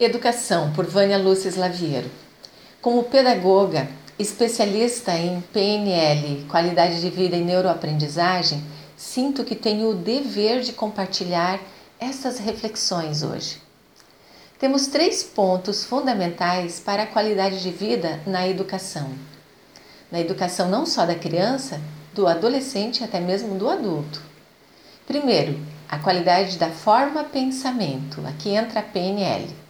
Educação, por Vânia Lúcia Slaviero. Como pedagoga, especialista em PNL, qualidade de vida e neuroaprendizagem, sinto que tenho o dever de compartilhar essas reflexões hoje. Temos três pontos fundamentais para a qualidade de vida na educação. Na educação não só da criança, do adolescente e até mesmo do adulto. Primeiro, a qualidade da forma pensamento, aqui entra a PNL.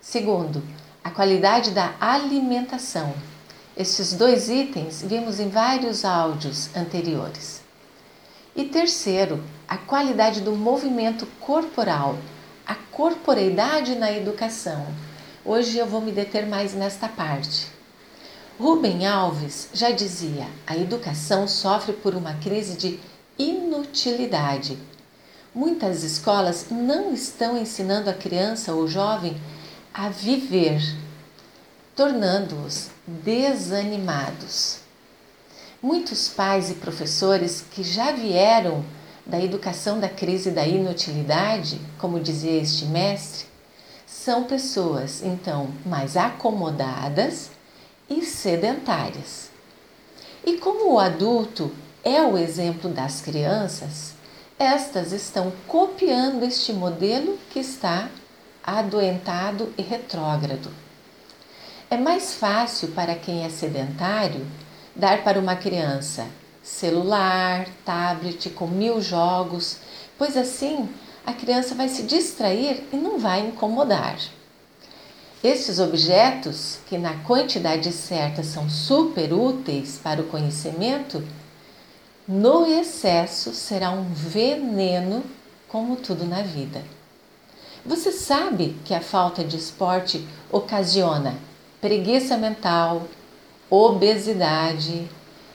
Segundo, a qualidade da alimentação. Estes dois itens vimos em vários áudios anteriores. E terceiro, a qualidade do movimento corporal, a corporeidade na educação. Hoje eu vou me deter mais nesta parte. Rubem Alves já dizia: a educação sofre por uma crise de inutilidade. Muitas escolas não estão ensinando a criança ou jovem a viver, tornando-os desanimados. Muitos pais e professores que já vieram da educação da crise da inutilidade, como dizia este mestre, são pessoas então mais acomodadas e sedentárias. E como o adulto é o exemplo das crianças, estas estão copiando este modelo que está adoentado e retrógrado. É mais fácil para quem é sedentário dar para uma criança celular, tablet com mil jogos, pois assim a criança vai se distrair e não vai incomodar. Estes objetos, que na quantidade certa são super úteis para o conhecimento, no excesso será um veneno, como tudo na vida. Você sabe que a falta de esporte ocasiona preguiça mental, obesidade,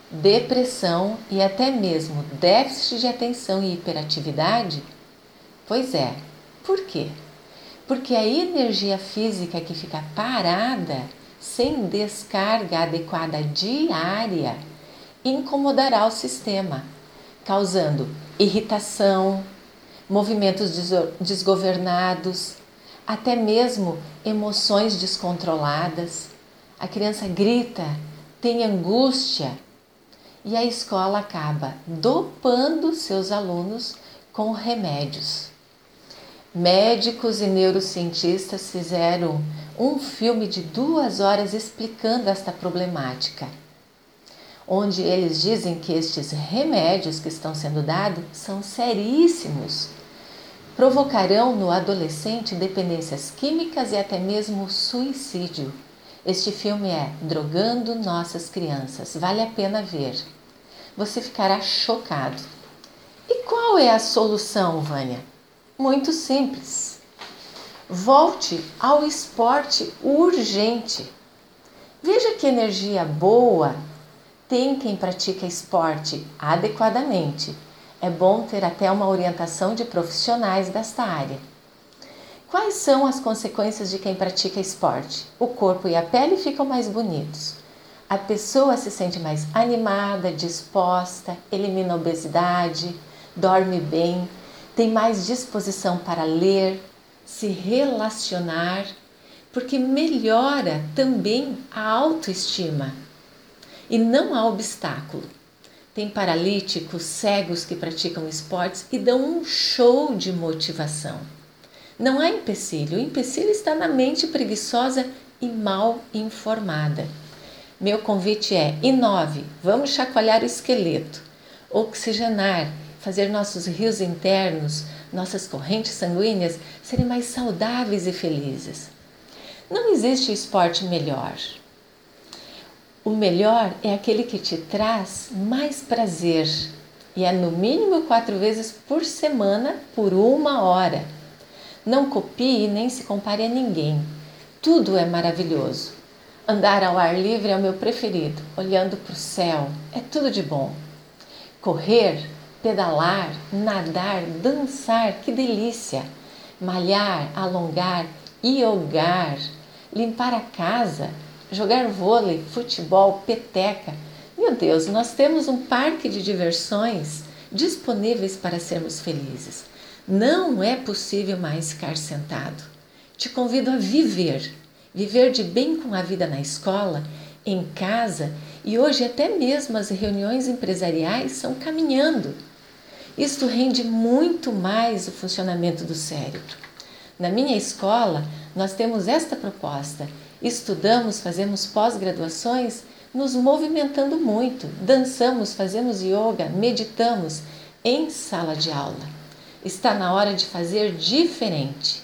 depressão e até mesmo déficit de atenção e hiperatividade? Pois é. Por quê? Porque a energia física que fica parada, sem descarga adequada diária, incomodará o sistema, causando irritação, movimentos desgovernados, até mesmo emoções descontroladas. A criança grita, tem angústia e a escola acaba dopando seus alunos com remédios. Médicos e neurocientistas fizeram um filme de duas horas explicando esta problemática onde eles dizem que estes remédios que estão sendo dados são seríssimos. Provocarão no adolescente dependências químicas e até mesmo suicídio. Este filme é Drogando Nossas Crianças. Vale a pena ver. Você ficará chocado. E qual é a solução, Vânia? Muito simples. Volte ao esporte urgente. Veja que energia boa tem quem pratica esporte adequadamente. É bom ter até uma orientação de profissionais desta área. Quais são as consequências de quem pratica esporte? O corpo e a pele ficam mais bonitos. A pessoa se sente mais animada, disposta, elimina a obesidade, dorme bem, tem mais disposição para ler, se relacionar, porque melhora também a autoestima e não há obstáculo. Tem paralíticos, cegos que praticam esportes e dão um show de motivação. Não há empecilho, o empecilho está na mente preguiçosa e mal informada. Meu convite é: inove, vamos chacoalhar o esqueleto, oxigenar, fazer nossos rios internos, nossas correntes sanguíneas serem mais saudáveis e felizes. Não existe esporte melhor, o melhor é aquele que te traz mais prazer e é no mínimo quatro vezes por semana por uma hora. Não copie nem se compare a ninguém. Tudo é maravilhoso. Andar ao ar livre é o meu preferido, olhando para o céu, é tudo de bom. Correr, pedalar, nadar, dançar, que delícia! Malhar, alongar, iogar, limpar a casa, jogar vôlei, futebol, peteca. Meu Deus, nós temos um parque de diversões disponíveis para sermos felizes. Não é possível mais ficar sentado. Te convido a viver, viver de bem com a vida na escola, em casa e hoje até mesmo as reuniões empresariais são caminhando. Isto rende muito mais o funcionamento do cérebro. Na minha escola, nós temos esta proposta. Estudamos, fazemos pós-graduações, nos movimentando muito, dançamos, fazemos yoga, meditamos em sala de aula. Está na hora de fazer diferente.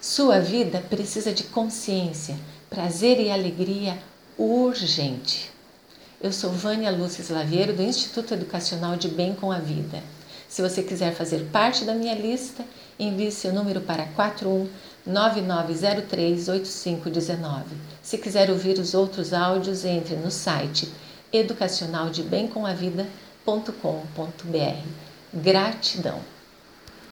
Sua vida precisa de consciência, prazer e alegria urgente. Eu sou Vânia Lúcia Slaviero, do Instituto Educacional de Bem com a Vida. Se você quiser fazer parte da minha lista, envie seu número para 4199038519. Se quiser ouvir os outros áudios, entre no site educacionaldebemcomavida.com.br. Gratidão!